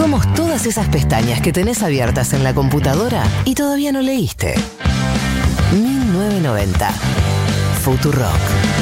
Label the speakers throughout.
Speaker 1: Somos todas esas pestañas que tenés abiertas en la computadora y todavía no leíste. 1990. Futurock.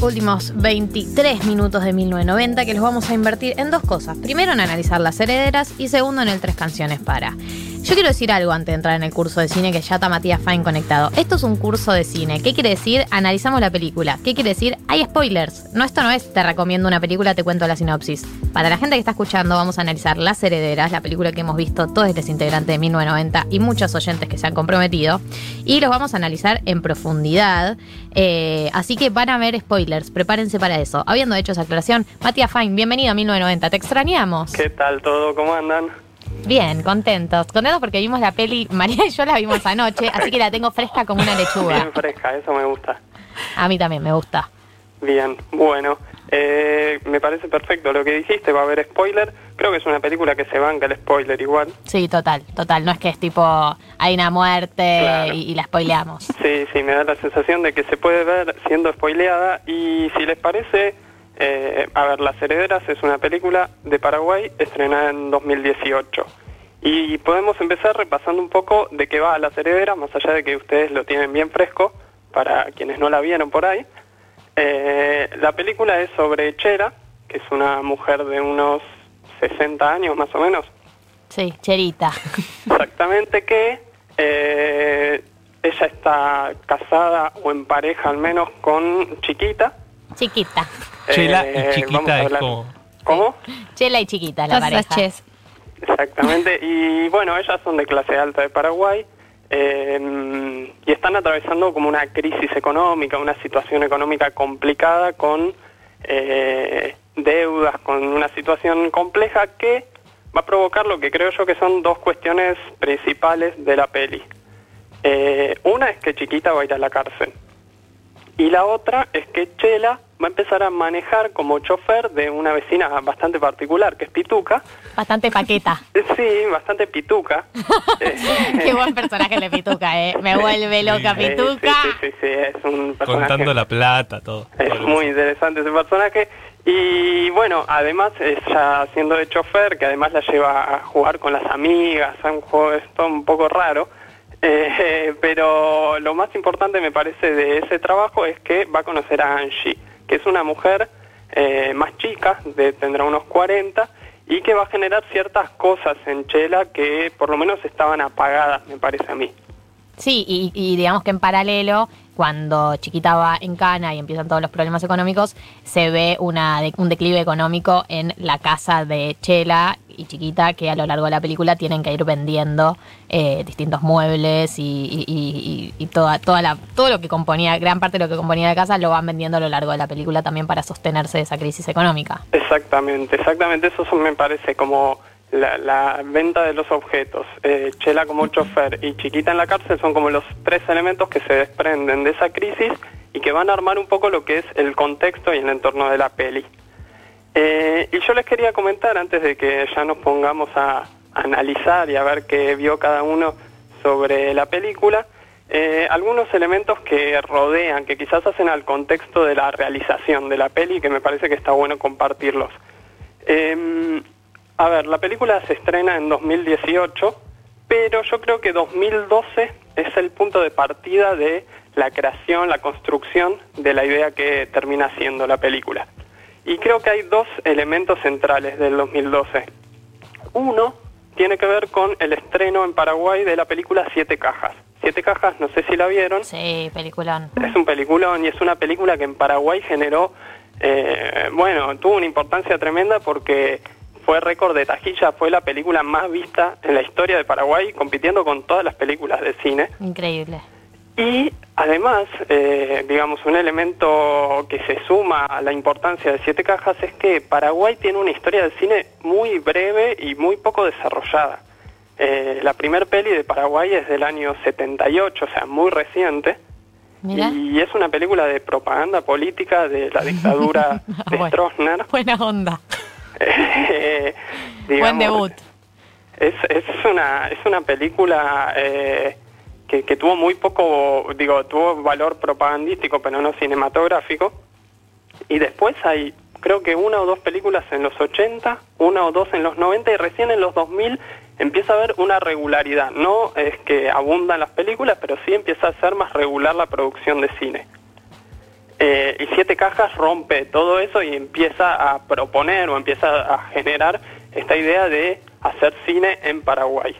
Speaker 2: últimos 23 minutos de 1990 que los vamos a invertir en dos cosas. Primero en analizar las herederas y segundo en el tres canciones para. Yo quiero decir algo antes de entrar en el curso de cine que ya está Matías Fine conectado. Esto es un curso de cine. ¿Qué quiere decir? Analizamos la película. ¿Qué quiere decir? Hay spoilers. No, esto no es te recomiendo una película, te cuento la sinopsis. Para la gente que está escuchando, vamos a analizar Las Herederas, la película que hemos visto todos los integrantes de 1990 y muchos oyentes que se han comprometido. Y los vamos a analizar en profundidad. Eh, así que van a ver spoilers. Prepárense para eso. Habiendo hecho esa aclaración, Matías Fine, bienvenido a 1990. Te extrañamos.
Speaker 3: ¿Qué tal todo? ¿Cómo andan?
Speaker 2: Bien, contentos. Contentos porque vimos la peli, María y yo la vimos anoche, así que la tengo fresca como una lechuga.
Speaker 3: Bien fresca, eso me gusta.
Speaker 2: A mí también me gusta.
Speaker 3: Bien, bueno, eh, me parece perfecto lo que dijiste, va a haber spoiler. Creo que es una película que se banca el spoiler igual.
Speaker 2: Sí, total, total. No es que es tipo, hay una muerte y, la spoileamos.
Speaker 3: Sí, sí, me da la sensación de que se puede ver siendo spoileada y si les parece, eh, a ver, Las Herederas es una película de Paraguay estrenada en 2018. Y podemos empezar repasando un poco de qué va Las Herederas, más allá de que ustedes lo tienen bien fresco, para quienes no la vieron por ahí. Eh, la película es sobre Chera, que es una mujer de unos 60 años más o menos.
Speaker 2: Sí, Cherita.
Speaker 3: Exactamente, que eh, ella está casada o en pareja al menos con Chiquita.
Speaker 2: Chiquita.
Speaker 4: Chela y eh, chiquita es como...
Speaker 3: ¿Cómo?
Speaker 2: Chela y chiquita, la pareja.
Speaker 3: Exactamente, y bueno, ellas son de clase alta de Paraguay eh, y están atravesando como una crisis económica, una situación económica complicada con eh, deudas, con una situación compleja que va a provocar lo que creo yo que son dos cuestiones principales de la peli. una es que Chiquita va a ir a la cárcel y la otra es que Chela va a empezar a manejar como chofer de una vecina bastante particular, que es Pituca.
Speaker 2: Bastante paqueta.
Speaker 3: Sí, bastante Pituca.
Speaker 2: Qué buen personaje de Pituca, ¿eh? Me vuelve loca Pituca.
Speaker 3: Sí, sí, sí, es un personaje...
Speaker 4: Contando la plata, todo.
Speaker 3: Es muy interesante ese personaje. Y bueno, además ella siendo de chofer, que además la lleva a jugar con las amigas, a un juego esto un poco raro, eh, pero lo más importante me parece de ese trabajo es que va a conocer a Angie, que es una mujer eh, más chica, de, tendrá unos 40, y que va a generar ciertas cosas en Chela que por lo menos estaban apagadas, me parece a mí.
Speaker 2: Sí, y, digamos que en paralelo, cuando Chiquita va en Cana y empiezan todos los problemas económicos, se ve una un declive económico en la casa de Chela y Chiquita, que a lo largo de la película tienen que ir vendiendo eh, distintos muebles y, toda, toda la, todo lo que componía, gran parte de lo que componía la casa, lo van vendiendo a lo largo de la película también para sostenerse de esa crisis económica.
Speaker 3: Exactamente, exactamente, eso me parece como la, venta de los objetos, eh, Chela como chofer y Chiquita en la cárcel son como los tres elementos que se desprenden de esa crisis y que van a armar un poco lo que es el contexto y el entorno de la peli. Eh, y yo les quería comentar, antes de que ya nos pongamos a, analizar y a ver qué vio cada uno sobre la película, eh, algunos elementos que rodean, que quizás hacen al contexto de la realización de la peli, que me parece que está bueno compartirlos. Em, a ver, la película se estrena en 2018, pero yo creo que 2012 es el punto de partida de la creación, la construcción de la idea que termina siendo la película. Y creo que hay dos elementos centrales del 2012. Uno tiene que ver con el estreno en Paraguay de la película Siete Cajas. Siete Cajas, no sé si la vieron.
Speaker 2: Sí, peliculón.
Speaker 3: Es un peliculón y es una película que en Paraguay generó, eh, bueno, tuvo una importancia tremenda porque fue récord de tajilla, fue la película más vista en la historia de Paraguay, compitiendo con todas las películas de cine.
Speaker 2: Increíble.
Speaker 3: Y además, eh, digamos, un elemento que se suma a la importancia de Siete Cajas es que Paraguay tiene una historia de cine muy breve y muy poco desarrollada. Eh, la primer peli de Paraguay es del año 78, o sea, muy reciente. Y es una película de propaganda política de la dictadura de Stroessner.
Speaker 2: Buena onda. Buen debut.
Speaker 3: Es, es, una, es una película eh, que, tuvo muy poco, digo, tuvo valor propagandístico, pero no cinematográfico. Y después hay, creo que una o dos películas en los 80, una o dos en los 90 y recién en los 2000 empieza a haber una regularidad. No es que abundan las películas, pero sí empieza a ser más regular la producción de cine. Eh, y Siete Cajas rompe todo eso y empieza a proponer o empieza a generar esta idea de hacer cine en Paraguay.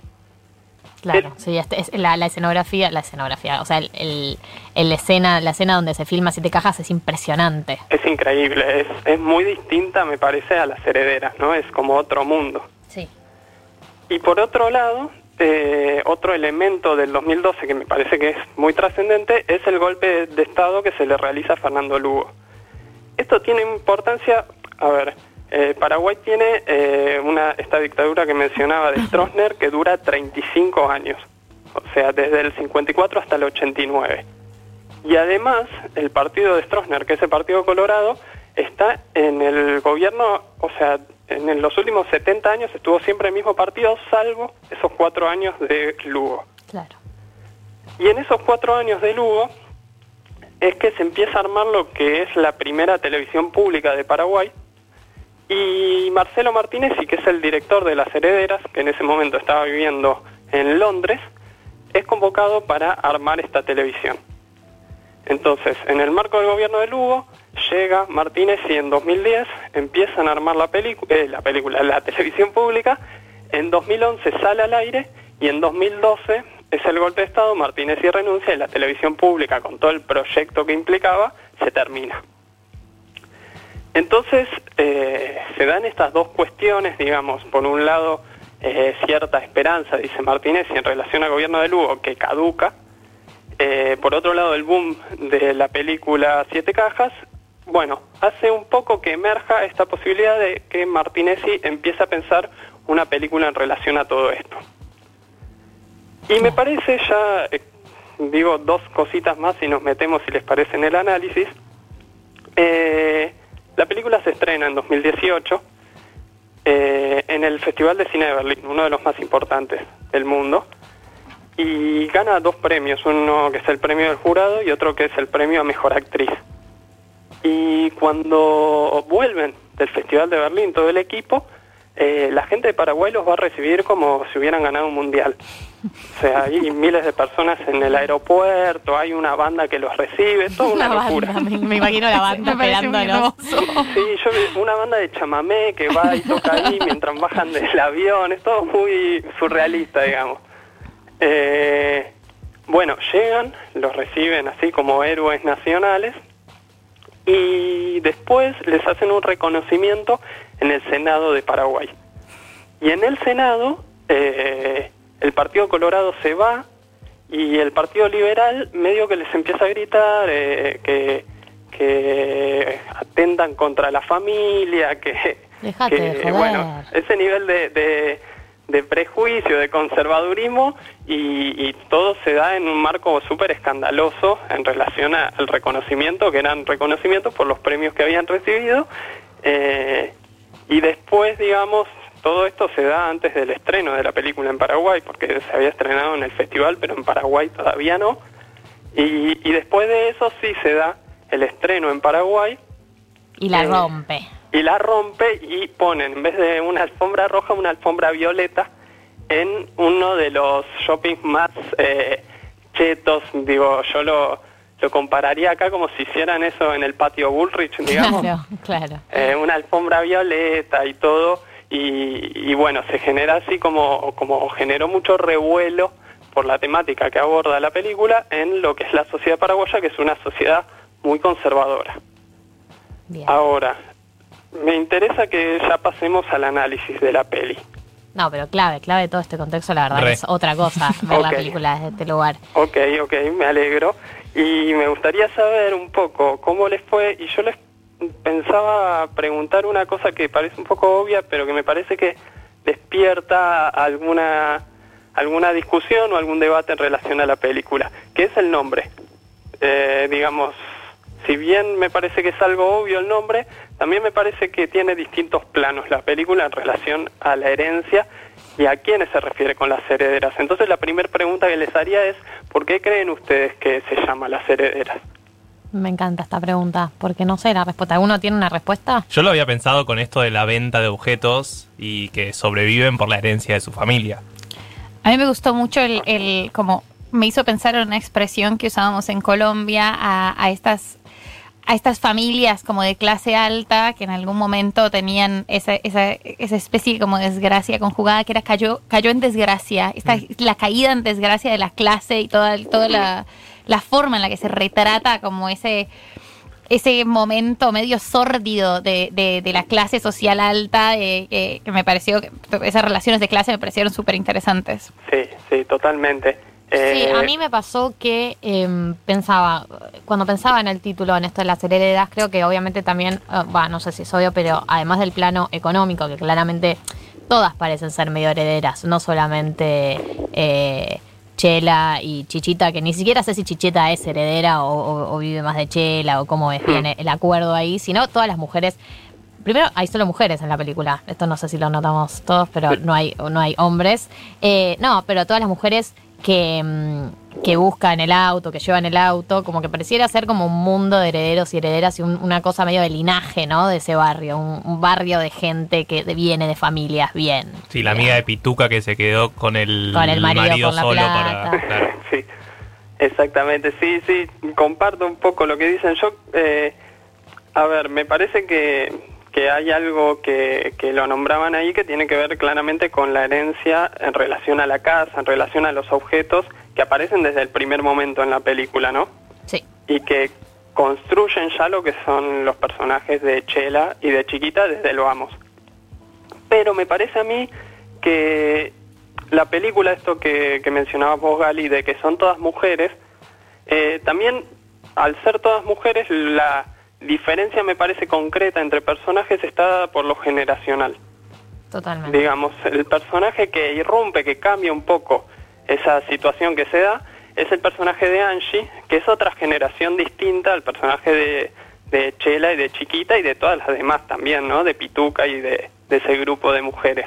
Speaker 2: Claro, sí, este es la, escenografía, la escenografía, o sea, el, el, escena, la escena donde se filma Siete Cajas es impresionante.
Speaker 3: Es increíble, es, es muy distinta, me parece, a las herederas, ¿no? Es como otro mundo.
Speaker 2: Sí.
Speaker 3: Y por otro lado, eh, otro elemento del 2012 que me parece que es muy trascendente es el golpe de Estado que se le realiza a Fernando Lugo. Esto tiene importancia, a ver, eh, Paraguay tiene eh, una, esta dictadura que mencionaba de Stroessner que dura 35 años, o sea, desde el 54 hasta el 89. Y además, el partido de Stroessner, que es el Partido Colorado, está en el gobierno, o sea, en los últimos 70 años estuvo siempre el mismo partido, salvo esos cuatro años de Lugo.
Speaker 2: Claro.
Speaker 3: Y en esos cuatro años de Lugo es que se empieza a armar lo que es la primera televisión pública de Paraguay, y Marcelo Martínez, que es el director de Las Herederas, que en ese momento estaba viviendo en Londres, es convocado para armar esta televisión. Entonces, en el marco del gobierno de Lugo, llega Martínez y en 2010 empiezan a armar la, eh, la película, la televisión pública, en 2011 sale al aire y en 2012 es el golpe de Estado, Martínez y renuncia y la televisión pública, con todo el proyecto que implicaba, se termina. Entonces, eh, se dan estas dos cuestiones, digamos, por un lado, eh, cierta esperanza, dice Martínez, en relación al gobierno de Lugo, que caduca. Eh, por otro lado, el boom de la película Siete Cajas, bueno, hace un poco que emerja esta posibilidad de que Martinezzi empiece a pensar una película en relación a todo esto. Y me parece ya, digo dos cositas más y nos metemos, si les parece, en el análisis. La película se estrena en 2018 eh, en el Festival de Cine de Berlín, uno de los más importantes del mundo, y gana dos premios, uno que es el premio del jurado y otro que es el premio a Mejor Actriz. Y cuando vuelven del Festival de Berlín todo el equipo, eh, la gente de Paraguay los va a recibir como si hubieran ganado un mundial. O sea, hay miles de personas en el aeropuerto, hay una banda que los recibe, todo una, locura.
Speaker 2: me, imagino la banda esperándolos.
Speaker 3: Sí, yo una banda de chamamé que va y toca ahí mientras bajan del avión, es todo muy surrealista, digamos. Eh, bueno, llegan, los reciben así como héroes nacionales y después les hacen un reconocimiento en el Senado de Paraguay. Y en el Senado eh, el Partido Colorado se va y el Partido Liberal medio que les empieza a gritar eh, que, que atentan contra la familia, que, bueno, ese nivel de, de, prejuicio, de conservadurismo y, y, todo se da en un marco súper escandaloso en relación al reconocimiento, que eran reconocimientos por los premios que habían recibido. Eh, y después, digamos, todo esto se da antes del estreno de la película en Paraguay, porque se había estrenado en el festival, pero en Paraguay todavía no. Y, después de eso sí se da el estreno en Paraguay.
Speaker 2: Y la eh, rompe.
Speaker 3: Y la rompe y ponen, en vez de una alfombra roja, una alfombra violeta en uno de los shoppings más eh, chetos. Digo, yo lo, lo compararía acá como si hicieran eso en el patio Bullrich, digamos.
Speaker 2: Claro, claro.
Speaker 3: Eh, una alfombra violeta y todo y, bueno, se genera así como, como generó mucho revuelo por la temática que aborda la película en lo que es la sociedad paraguaya, que es una sociedad muy conservadora. Ahora, me interesa que ya pasemos al análisis de la peli.
Speaker 2: No, pero clave, clave de todo este contexto, la verdad, es otra cosa ver la película desde este lugar.
Speaker 3: Ok, ok, me alegro. Y me gustaría saber un poco cómo les fue, y yo les pensaba preguntar una cosa que parece un poco obvia, pero que me parece que despierta alguna alguna discusión o algún debate en relación a la película, que es el nombre. Eh, digamos, si bien me parece que es algo obvio el nombre, también me parece que tiene distintos planos la película en relación a la herencia y a quiénes se refiere con las herederas. Entonces la primera pregunta que les haría es, ¿por qué creen ustedes que se llama las herederas?
Speaker 2: Me encanta esta pregunta, porque no sé la respuesta. ¿Alguno tiene una respuesta?
Speaker 4: Yo lo había pensado con esto de la venta de objetos y que sobreviven por la herencia de su familia.
Speaker 5: A mí me gustó mucho el, el como me hizo pensar en una expresión que usábamos en Colombia a, a estas a estas familias como de clase alta que en algún momento tenían esa, esa, esa especie como de desgracia conjugada que era cayó, cayó en desgracia, esta, mm. la caída en desgracia de la clase y toda, toda la, la forma en la que se retrata como ese ese momento medio sórdido de, de, la clase social alta, eh, que me pareció, esas relaciones de clase me parecieron súper interesantes.
Speaker 3: Sí, sí, totalmente.
Speaker 2: Sí, a eh, mí me pasó que em, pensaba, cuando pensaba en el título, en esto de las heredas, creo que obviamente también, eh, no sé si es obvio, pero además del plano económico, que claramente todas parecen ser medio herederas, no solamente eh, Chela y Chichita, que ni siquiera sé si Chichita es heredera o, vive más de Chela o cómo es bien el acuerdo ahí, sino todas las mujeres Primero, hay solo mujeres en la película. Esto no sé si lo notamos todos, pero no hay, no hay hombres. no, pero todas las mujeres que, mm, que buscan el auto, que llevan el auto, como que pareciera ser como un mundo de herederos y herederas y una cosa medio de linaje, ¿no? De ese barrio, un, barrio de gente que viene de familias bien.
Speaker 4: Sí, la amiga de Pituca que se quedó con el, marido, solo para...
Speaker 3: Sí, exactamente, sí, sí, comparto un poco lo que dicen. Yo, eh, a ver, me parece que que hay algo que, que, lo nombraban ahí que tiene que ver claramente con la herencia en relación a la casa, en relación a los objetos que aparecen desde el primer momento en la película, ¿no?
Speaker 2: Sí.
Speaker 3: Y que construyen ya lo que son los personajes de Chela y de Chiquita desde lo vamos. Pero me parece a mí que la película, esto que, que mencionaba vos, Gali, de que son todas mujeres, eh, también al ser todas mujeres, la diferencia me parece concreta entre personajes está por lo generacional.
Speaker 2: Totalmente.
Speaker 3: Digamos, el personaje que irrumpe, que cambia un poco esa situación que se da, es el personaje de Angie, que es otra generación distinta al personaje de, de Chela y de Chiquita y de todas las demás también, ¿no? De Pituca y de, ese grupo de mujeres.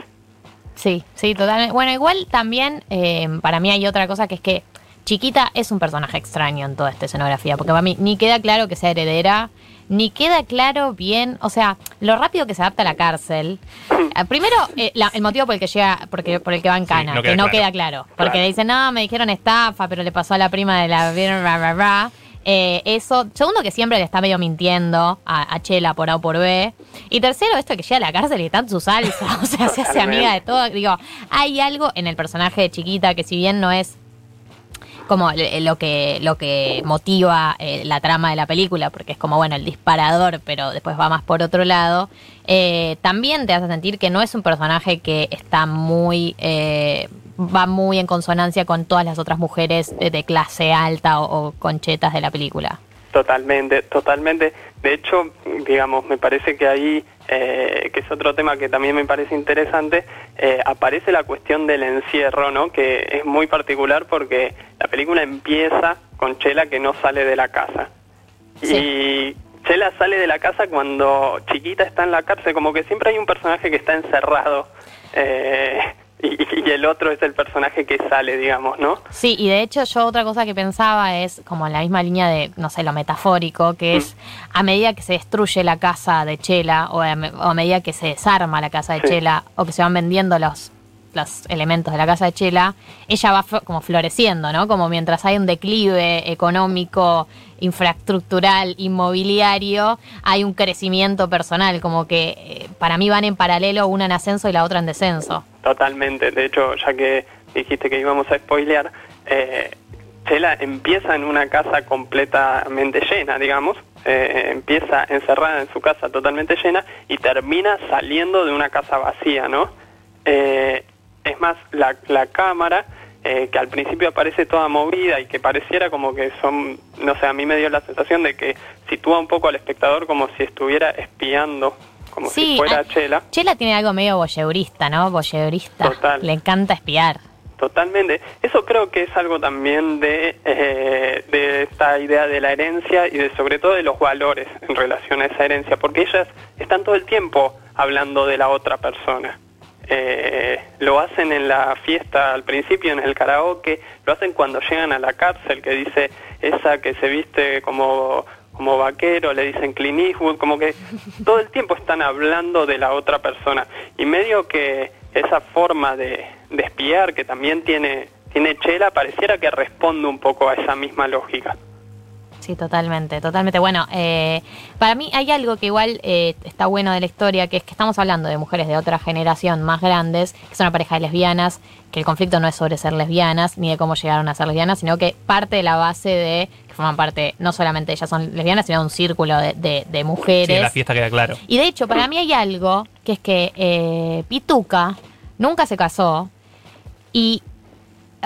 Speaker 2: Sí, sí, totalmente. Bueno, igual también eh, para mí hay otra cosa que es que Chiquita es un personaje extraño en toda esta escenografía, porque para mí ni queda claro que sea heredera, ni queda claro bien, o sea, lo rápido que se adapta a la cárcel. Eh, primero, eh, el motivo por el que llega, porque, por el que va en cana, que no queda claro. Porque le dicen, no, me dijeron estafa, pero le pasó a la prima de la... Eh, eso, segundo que siempre le está medio mintiendo a, Chela por A o por B. Y tercero, esto que llega a la cárcel y está en su salsa, o sea, se hace amiga de todo. Digo, hay algo en el personaje de Chiquita que si bien no es como lo que, lo que motiva eh, la trama de la película, porque es como, bueno, el disparador, pero después va más por otro lado, eh, también te hace sentir que no es un personaje que está muy... Eh, va muy en consonancia con todas las otras mujeres de, clase alta o conchetas de la película.
Speaker 3: Totalmente, totalmente. De hecho, digamos, me parece que ahí eh, que es otro tema que también me parece interesante, eh, aparece la cuestión del encierro, ¿no? que es muy particular porque la película empieza con Chela que no sale de la casa. Y Chela sale de la casa cuando Chiquita está en la cárcel, como que siempre hay un personaje que está encerrado. Eh, y, el otro es el personaje que sale, digamos, ¿no?
Speaker 2: Sí, y de hecho yo otra cosa que pensaba es como en la misma línea de, no sé, lo metafórico, que es mm. a medida que se destruye la casa de Chela o a, medida que se desarma la casa de Chela o que se van vendiendo los los elementos de la casa de Chela, ella va como floreciendo, ¿no? Como mientras hay un declive económico, infraestructural, inmobiliario, hay un crecimiento personal, como que eh, para mí van en paralelo una en ascenso y la otra en descenso.
Speaker 3: Totalmente, de hecho, ya que dijiste que íbamos a spoilear, eh, empieza en una casa completamente llena, digamos, eh, empieza encerrada en su casa totalmente llena y termina saliendo de una casa vacía, ¿no? Eh, es más, la, la cámara, eh, que al principio aparece toda movida y que pareciera como que son, no sé, a mí me dio la sensación de que sitúa un poco al espectador como si estuviera espiando como si fuera Chela.
Speaker 2: Chela tiene algo medio voyeurista, ¿no? Voyeurista. Total. Le encanta espiar.
Speaker 3: Totalmente. Eso creo que es algo también de, eh, de esta idea de la herencia y de sobre todo de los valores en relación a esa herencia, porque ellas están todo el tiempo hablando de la otra persona. eh, lo hacen en la fiesta al principio, en el karaoke, lo hacen cuando llegan a la cárcel, que dice esa que se viste como como vaquero, le dicen Clint Eastwood, como que todo el tiempo están hablando de la otra persona. Y medio que esa forma de, de espiar que también tiene, tiene Chela pareciera que responde un poco a esa misma lógica.
Speaker 2: Sí, totalmente, totalmente. Bueno, eh, para mí hay algo que igual eh, está bueno de la historia, que es que estamos hablando de mujeres de otra generación más grandes, que son una pareja de lesbianas, que el conflicto no es sobre ser lesbianas, ni de cómo llegaron a ser lesbianas, sino que parte de la base de, que forman parte, no solamente ellas son lesbianas, sino de un círculo de, de- de mujeres.
Speaker 4: Sí, la fiesta queda claro.
Speaker 2: Y de hecho, para mí hay algo, que es que eh, Pituca nunca se casó y,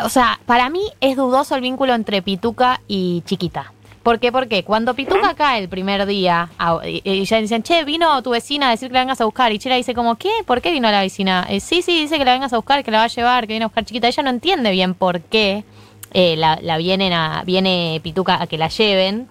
Speaker 2: o sea, para mí es dudoso el vínculo entre Pituca y Chiquita. ¿Por qué? Porque cuando Pituca cae el primer día y ya dicen, che, vino tu vecina a decir que la vengas a buscar. Y Chela dice como, ¿qué? ¿Por qué vino la vecina? "Eh, sí, sí, dice que la vengas a buscar, que la va a llevar, que viene a buscar Chiquita. Ella no entiende bien por qué eh, la, la vienen a, viene Pituca a que la lleven.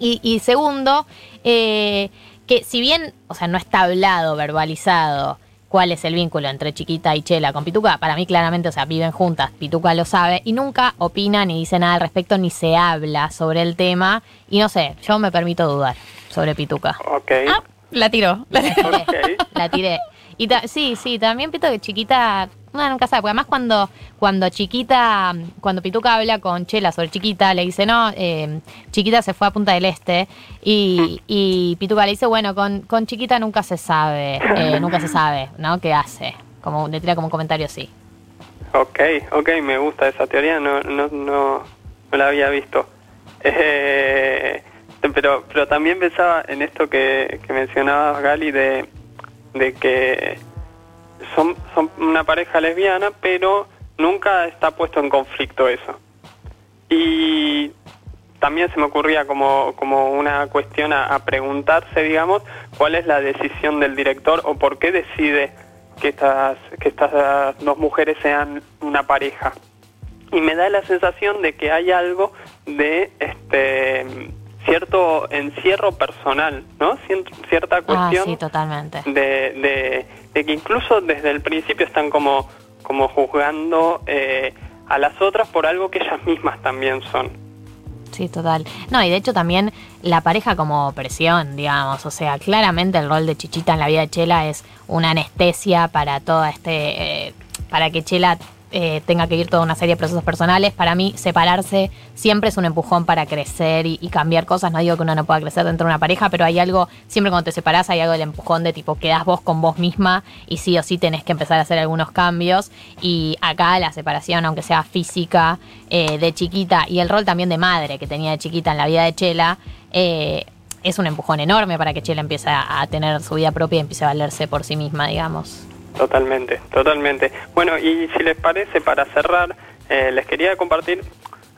Speaker 2: Y, y segundo, eh, que si bien, o sea, no está hablado, verbalizado, cuál es el vínculo entre Chiquita y Chela con Pituca, para mí claramente, o sea, viven juntas, Pituca lo sabe, y nunca opina ni dice nada al respecto, ni se habla sobre el tema, y no sé, yo me permito dudar sobre Pituca.
Speaker 3: Ok.
Speaker 5: Ah, la tiró. La tiró.
Speaker 3: Ok.
Speaker 2: La tiré. Y sí, sí, también pito que chiquita, uno nunca sabe, porque además cuando, cuando chiquita, cuando Pituca habla con Chela sobre chiquita, le dice, no, eh, chiquita se fue a Punta del Este, y, y Pituca le dice, bueno, con, con chiquita nunca se sabe, eh, nunca se sabe, ¿no? ¿Qué hace? Como, le tira como comentario así.
Speaker 3: Ok, ok, me gusta esa teoría, no, no, no, no la había visto. Eh, pero, pero también pensaba en esto que, que mencionabas, Gali, de, de que son, son una pareja lesbiana, pero nunca está puesto en conflicto eso. Y también se me ocurría como, como una cuestión a, a preguntarse, digamos, cuál es la decisión del director o por qué decide que estas, que estas dos mujeres sean una pareja. Y me da la sensación de que hay algo de este cierto encierro personal, ¿no? Cierta
Speaker 2: Ah,
Speaker 3: cuestión
Speaker 2: sí, totalmente.
Speaker 3: de, de, de que incluso desde el principio están como, como juzgando eh, a las otras por algo que ellas mismas también son.
Speaker 2: Sí, total. No, y de hecho también la pareja como presión, digamos. O sea, claramente el rol de Chichita en la vida de Chela es una anestesia para toda este. eh, para que Chela eh, tenga que ir toda una serie de procesos personales. Para mí, separarse siempre es un empujón para crecer y, cambiar cosas. No digo que uno no pueda crecer dentro de una pareja, pero hay algo, siempre cuando te separas, hay algo del empujón de tipo, quedás vos con vos misma y sí o sí tenés que empezar a hacer algunos cambios. Y acá la separación, aunque sea física, eh, de chiquita y el rol también de madre que tenía de chiquita en la vida de Chela, eh, es un empujón enorme para que Chela empiece a, a tener su vida propia y empiece a valerse por sí misma, digamos.
Speaker 3: Totalmente, totalmente. Bueno, y si les parece, para cerrar, eh, les quería compartir,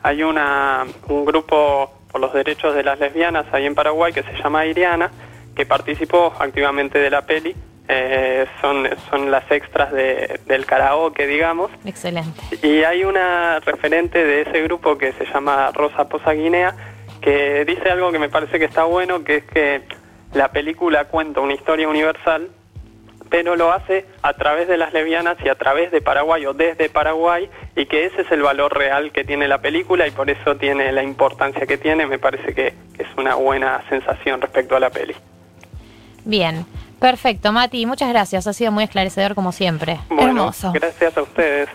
Speaker 3: hay una, un grupo por los derechos de las lesbianas ahí en Paraguay que se llama Iriana, que participó activamente de la peli, eh, son, son las extras de, del karaoke, digamos,
Speaker 2: Excelente.
Speaker 3: y hay una referente de ese grupo que se llama Rosa Poza Guinea, que dice algo que me parece que está bueno, que es que la película cuenta una historia universal, pero lo hace a través de las lesbianas y a través de Paraguay o desde Paraguay, y que ese es el valor real que tiene la película y por eso tiene la importancia que tiene, me parece que, que es una buena sensación respecto a la peli.
Speaker 2: Bien, perfecto, Mati, muchas gracias. Ha sido muy esclarecedor como siempre.
Speaker 3: Bueno,
Speaker 5: Hermoso.
Speaker 3: gracias a ustedes.